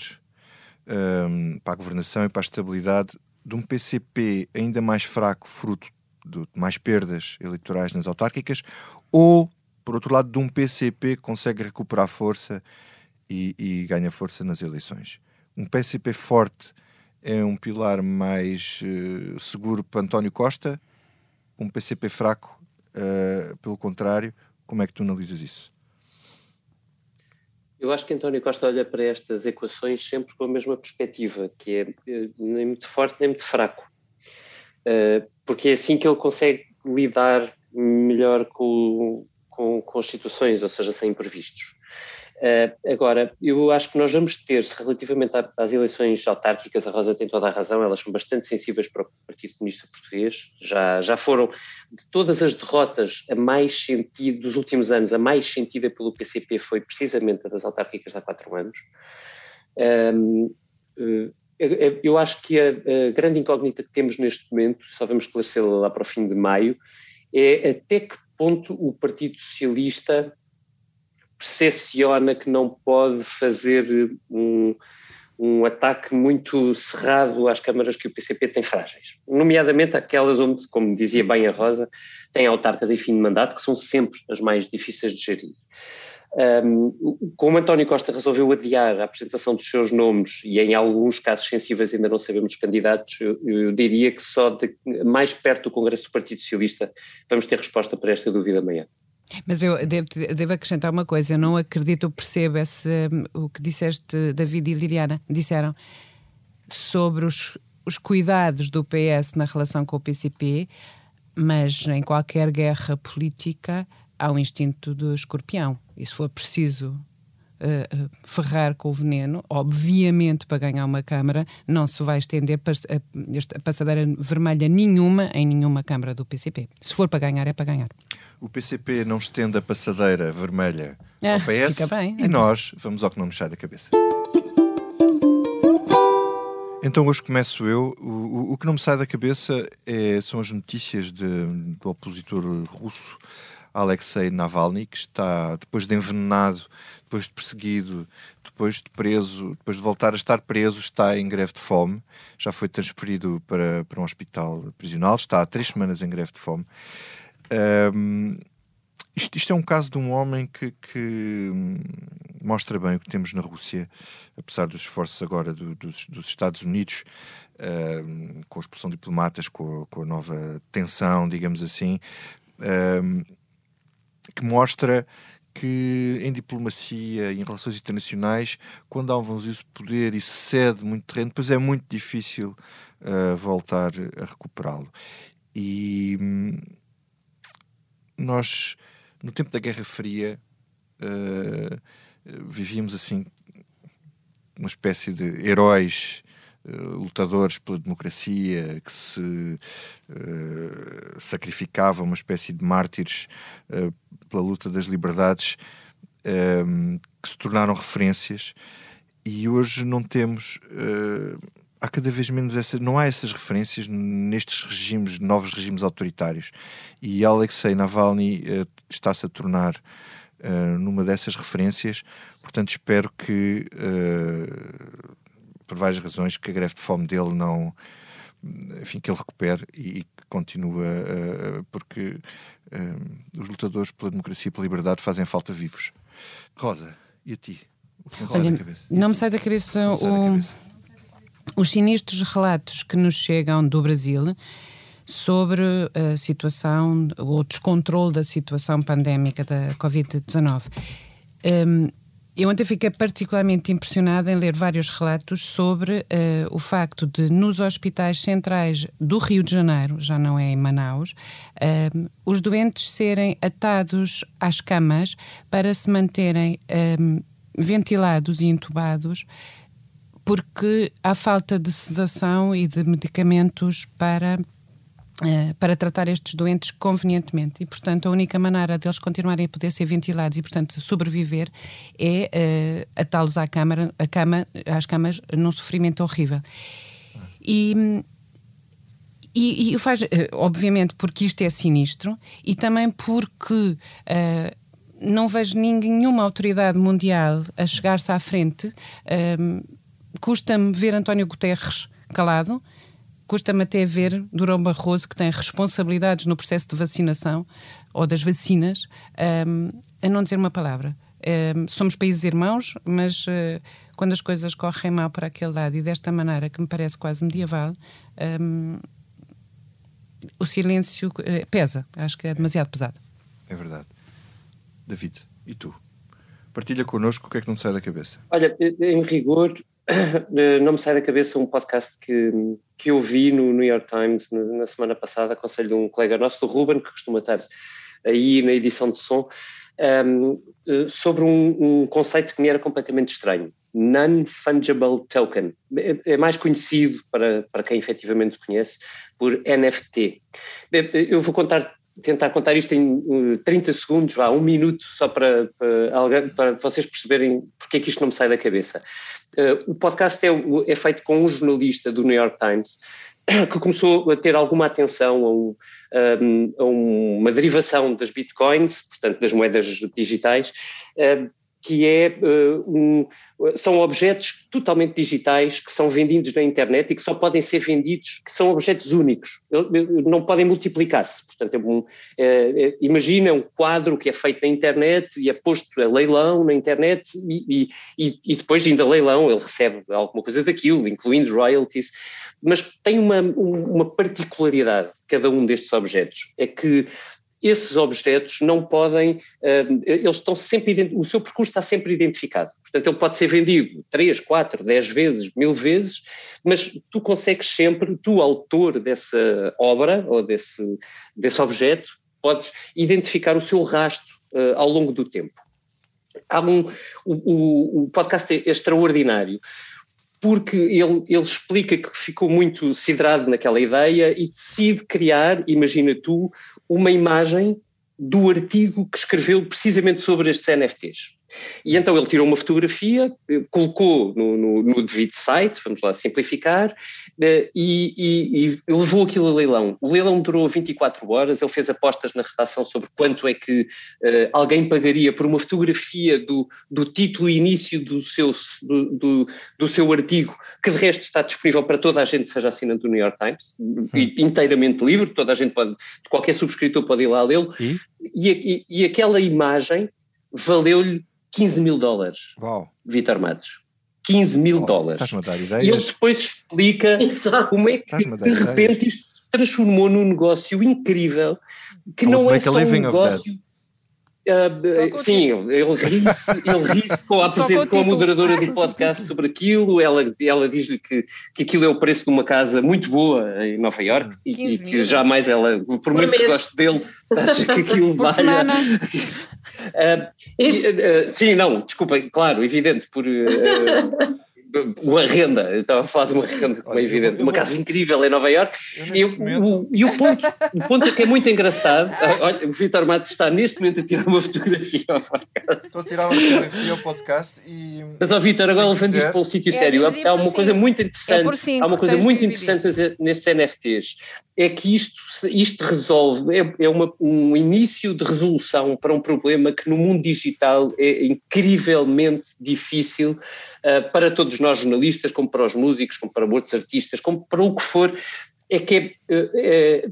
um, para a governação e para a estabilidade de um PCP ainda mais fraco, fruto de mais perdas eleitorais nas autárquicas, ou, por outro lado, de um PCP que consegue recuperar força e, e ganha força nas eleições. Um PCP forte é um pilar mais uh, seguro para António Costa, um PCP fraco, uh, pelo contrário. Como é que tu analisas isso? Eu acho que António Costa olha para estas equações sempre com a mesma perspectiva, que é eh, nem muito forte nem muito fraco. Uh, porque é assim que ele consegue lidar melhor com, com, com as situações, ou seja, sem imprevistos. Uh, agora, eu acho que nós vamos ter, relativamente às eleições autárquicas, a Rosa tem toda a razão, elas são bastante sensíveis para o Partido Comunista Português, já, já foram, de todas as derrotas, a mais sentido, dos últimos anos, a mais sentida pelo PCP foi precisamente a das autárquicas há quatro anos. Um, uh, eh, eu acho que a, a, grande incógnita que temos neste momento, só vamos esclarecê-la lá para o fim de maio, é até que ponto o Partido Socialista percepciona que não pode fazer um, um ataque muito cerrado às câmaras que o PCP tem frágeis, nomeadamente aquelas onde, como dizia bem a Rosa, tem autarcas em fim de mandato, que são sempre as mais difíceis de gerir. Um, como António Costa resolveu adiar a apresentação dos seus nomes e em alguns casos sensíveis ainda não sabemos os candidatos, eu, eu diria que só de, mais perto do Congresso do Partido Socialista vamos ter resposta para esta dúvida amanhã. Mas eu devo, devo, acrescentar uma coisa, eu não acredito, eu percebo esse, o que disseste, David e Liliana, disseram sobre os, os cuidados do PS na relação com o PCP, mas em qualquer guerra política há um instinto do escorpião. E se for preciso uh, ferrar com o veneno, obviamente para ganhar uma Câmara, não se vai estender a, a passadeira vermelha nenhuma em nenhuma Câmara do PCP. Se for para ganhar, é para ganhar. O PCP não estende a passadeira vermelha ao ah, PS bem, e então. nós vamos ao que não nos sai da cabeça. Então hoje começo eu. O, o, o que não me sai da cabeça é, são as notícias de, do opositor russo Alexei Navalny, que está, depois de envenenado, depois de perseguido, depois de preso, depois de voltar a estar preso, está em greve de fome. Já foi transferido para, para um hospital prisional, está há três semanas em greve de fome. Um, isto, isto, é um caso de um homem que, que, mostra bem o que temos na Rússia, apesar dos esforços agora do, dos, dos, Estados Unidos, com a expulsão de diplomatas, com a, com a nova tensão, digamos assim, que mostra que em diplomacia em relações internacionais, quando há um vazio de poder e se cede muito terreno, depois é muito difícil uh, voltar a recuperá-lo. E hum, nós, no tempo da Guerra Fria, uh, vivíamos assim uma espécie de heróis lutadores pela democracia que se uh, sacrificavam, uma espécie de mártires uh, pela luta das liberdades, que se tornaram referências e hoje não temos há cada vez menos essa, não há essas referências nestes regimes, novos regimes autoritários. E Alexei Navalny uh, está-se a tornar uh, numa dessas referências, portanto espero que, uh, por várias razões, que a greve de fome dele não, enfim, que ele recupere e, e que continue, porque os lutadores pela democracia e pela liberdade fazem falta vivos. Rosa, e a ti? Olha, não me sai da cabeça o... Sai da cabeça os sinistros relatos que nos chegam do Brasil sobre a situação, o descontrole da situação pandémica da Covid-19. Um, eu ontem fiquei particularmente impressionada em ler vários relatos sobre uh, o facto de, nos hospitais centrais do Rio de Janeiro, já não é em Manaus, uh, os doentes serem atados às camas para se manterem uh, ventilados e entubados porque há falta de sedação e de medicamentos para Uh, para tratar estes doentes convenientemente. E, portanto, a única maneira deles continuarem a poder ser ventilados e, portanto, sobreviver é uh, atá-los à cama, à cama, às camas num sofrimento horrível. E, e, e faz, uh, obviamente, porque isto é sinistro e também porque não vejo nenhuma autoridade mundial a chegar-se à frente custa-me ver António Guterres calado, custa-me até ver Durão Barroso, que tem responsabilidades no processo de vacinação ou das vacinas, um, a não dizer uma palavra. Um, somos países irmãos, mas uh, quando as coisas correm mal para aquele lado e desta maneira que me parece quase medieval, um, o silêncio uh, pesa. Acho que é demasiado pesado. É verdade. David, e tu? Partilha connosco o que é que não te sai da cabeça. Olha, em rigor, não me sai da cabeça um podcast que, que eu vi no New York Times na semana passada, aconselho de um colega nosso, do Ruben, que costuma estar aí na edição de som, um, eh, sobre um, um, conceito que me era completamente estranho. Non-Fungible Token. É, é mais conhecido para, para quem efetivamente conhece por NFT. Eu vou contar tentar contar isto em 30 uh, segundos, vá, um minuto, só para, para, para vocês perceberem porque é que isto não me sai da cabeça. Uh, o podcast é, é, feito com um jornalista do New York Times que começou a ter alguma atenção a, um, um, a uma derivação das bitcoins, portanto das moedas digitais, uh, que é, uh, um, são objetos totalmente digitais que são vendidos na internet e que só podem ser vendidos, que são objetos únicos, não podem multiplicar-se. Portanto, é um, é, imagina um quadro que é feito na internet e é posto a leilão na internet e, e, e depois ainda leilão ele recebe alguma coisa daquilo, incluindo royalties, mas tem uma, uma particularidade cada um destes objetos, é que esses objetos não podem, uh, eles estão sempre, o seu percurso está sempre identificado. Portanto, ele pode ser vendido três, quatro, dez vezes, mil vezes, mas tu consegues sempre, tu, autor dessa obra ou desse, desse objeto, podes identificar o seu rastro uh, ao longo do tempo. Há um, o, o, podcast é extraordinário porque ele, ele explica que ficou muito siderado naquela ideia e decide criar, imagina tu, uma imagem do artigo que escreveu precisamente sobre estes NFTs. E então ele tirou uma fotografia, eh, colocou no, no, no devido site, vamos lá simplificar, eh, e, e, e, levou aquilo a leilão. O leilão durou 24 horas, ele fez apostas na redação sobre quanto é que uh, alguém pagaria por uma fotografia do, do título e início do seu, do, do, do, seu artigo, que de resto está disponível para toda a gente seja assinante do New York Times, hum. inteiramente livre, toda a gente pode, qualquer subscritor pode ir lá lê-lo? E, e aquela imagem valeu-lhe 15 mil dólares. Uau. Vitor Matos. 15 mil oh, dólares. Estás-me a dar ideias. E ele depois explica Exato. como é que de repente isto se transformou num negócio incrível que não é só um negócio Uh, sim, ele ri-se ele ri com, a, com, com a moderadora do podcast sobre aquilo, ela, ela diz-lhe que, que aquilo é o preço de uma casa muito boa em Nova Iorque e, e, que jamais ela, por, por muito mês. que goste dele, acha que aquilo valha. Uh, e, uh, sim, não, desculpa, claro, evidente, por uma renda, eu estava a falar de uma renda, como é evidente, uma casa incrível em Nova Iorque, e, o, e o, ponto, o ponto é que é muito engraçado, olha, o Vitor Matos está neste momento a tirar uma fotografia ao podcast. Estou a tirar uma fotografia ao podcast e... Mas, ó Vitor, agora levando isto para um sítio é, sério, há uma coisa muito interessante, cinco, há uma coisa muito interessante nesses NFTs, é que isto, isto resolve, é, é uma, um início de resolução para um problema que no mundo digital é incrivelmente difícil uh, para todos nós jornalistas, como para os músicos, como para outros artistas, como para o que for, é que é, é,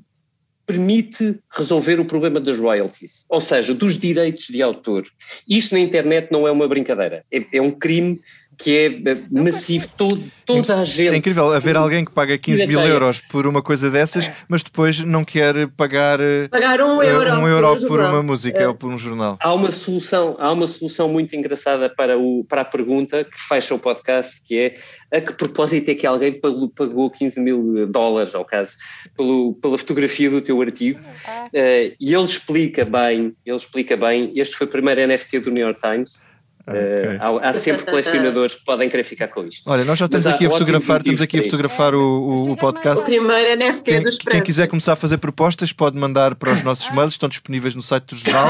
permite resolver o problema das royalties, ou seja, dos direitos de autor. Isto na internet não é uma brincadeira, é, é um crime que é massivo, todo, toda a gente. É incrível haver alguém que paga 15 mil euros por uma coisa dessas, mas depois não quer pagar, eh, pagar um euro, um euro por, por uma música é. ou por um jornal. Há uma solução, há uma solução muito engraçada para, o, para a pergunta que fecha o podcast, que é a que propósito é que alguém pagou 15 mil dólares, ao caso, pelo, pela fotografia do teu artigo, uh, e ele explica bem, ele explica bem, este foi o primeiro NFT do New York Times, Okay. Uh, há, há, sempre colecionadores que podem querer ficar com isto. Olha, nós já estamos aqui a fotografar, estamos aqui a fotografar o, o, o podcast. O primeiro NFT quem, dos Quem quiser começar a fazer propostas pode mandar para os nossos mails, estão disponíveis no site do jornal.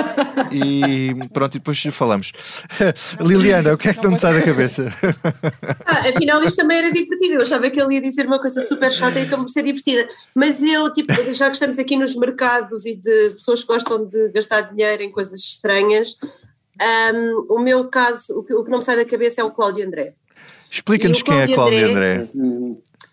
e pronto, e depois falamos. Liliana, o que é que não sai da cabeça? Ah, afinal, isto também era divertido. Eu achava que ele ia dizer uma coisa super chata e como ser divertida. Mas eu, tipo, já que estamos aqui nos mercados e de pessoas que gostam de gastar dinheiro em coisas estranhas, um, o meu caso, o que, o que, não me sai da cabeça é o Cláudio André. Explica-nos quem é Cláudio André. André.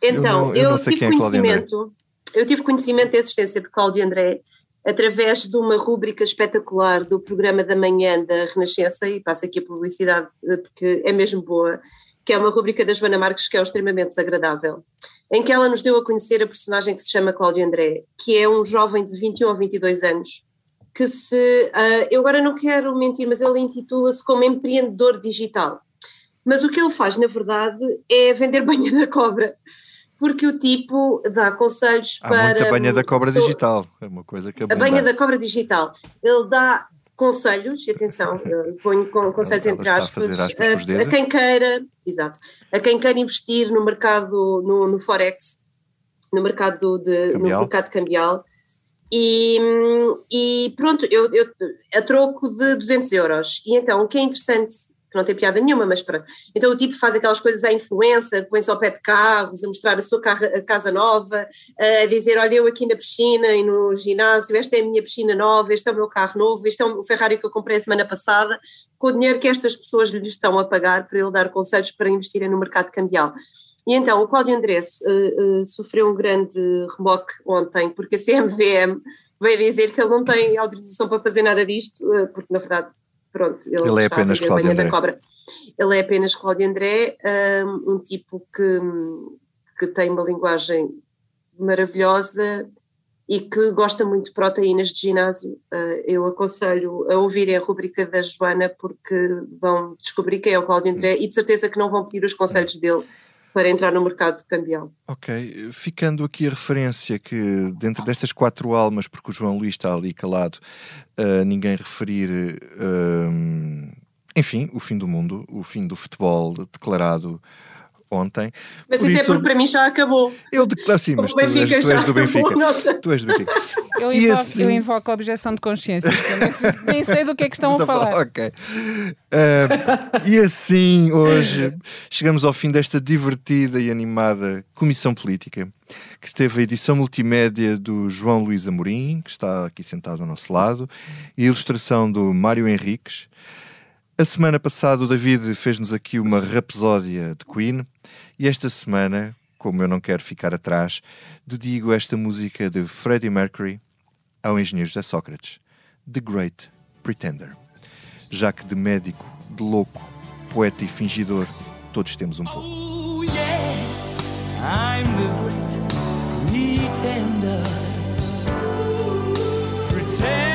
Então, eu, não, eu, eu tive é conhecimento, eu tive conhecimento da existência de Cláudio André através de uma rúbrica espetacular do programa da manhã da Renascença, e passo aqui a publicidade eh, porque é mesmo boa, que é uma rúbrica da Joana Marques que é extremamente desagradável, em que ela nos deu a conhecer a personagem que se chama Cláudio André, que é um jovem de 21 ou 22 anos, que se, uh, eu agora não quero mentir, mas ele intitula-se como empreendedor digital. Mas o que ele faz, na verdade, é vender banha da cobra, porque o tipo dá conselhos Há para. Muita banha da cobra pessoa, digital, é uma coisa que A banha da cobra digital. Ele dá conselhos, e atenção, ponho conselhos entre aspas, aspas a, a, quem queira, exato, a quem queira investir no mercado, no, no Forex, no mercado, de, cambial. no mercado cambial, e, e pronto, eu, eu, a troco de 200 euros. E então, o que é interessante, que não tem piada nenhuma, mas pronto. Então, o tipo faz aquelas coisas à influencer, põe-se ao pé de carros, a mostrar a sua casa nova, a dizer: Olha, eu aqui na piscina e no ginásio, esta é a minha piscina nova, este é o meu carro novo, este é o Ferrari que eu comprei a semana passada, com o dinheiro que estas pessoas lhe estão a pagar para ele dar conselhos para investirem no mercado cambial. E então, o Cláudio Andrés uh, uh, sofreu um grande remoque ontem, porque a CMVM veio dizer que ele não tem autorização para fazer nada disto, uh, porque na verdade, pronto, ele, ele é apenas Cláudio André. cobra. Ele é apenas Cláudio André, um, um tipo que, que tem uma linguagem maravilhosa e que gosta muito de proteínas de ginásio. eu aconselho a ouvirem a rubrica da Joana porque vão descobrir quem é o Cláudio André e de certeza que não vão pedir os conselhos dele para entrar no mercado cambial. Ok, ficando aqui a referência que dentro destas quatro almas, porque o João Luís está ali calado, uh, ninguém referir, uh, enfim, o fim do mundo, o fim do futebol declarado ontem. Mas Por isso, é porque para mim já acabou. Eu de assim, mas tu, és, tu és do Benfica. Tu és do Benfica. Eu invoco, assim... eu invoco a objeção de consciência, nem sei, nem sei, do que é que estão a falar. Ok. Uh, e assim, hoje, chegamos ao fim desta divertida e animada Comissão Política, que esteve a edição multimédia do João Luís Amorim, que está aqui sentado ao nosso lado, e a ilustração do Mário Henriques. A semana passada o David fez-nos aqui uma rapsódia de Queen e esta semana, como eu não quero ficar atrás, dedico esta música de Freddie Mercury ao engenheiro José Sócrates, The Great Pretender. Já que de médico, de louco, poeta e fingidor, todos temos um pouco. Oh, yes, I'm the great pretender. Pretender.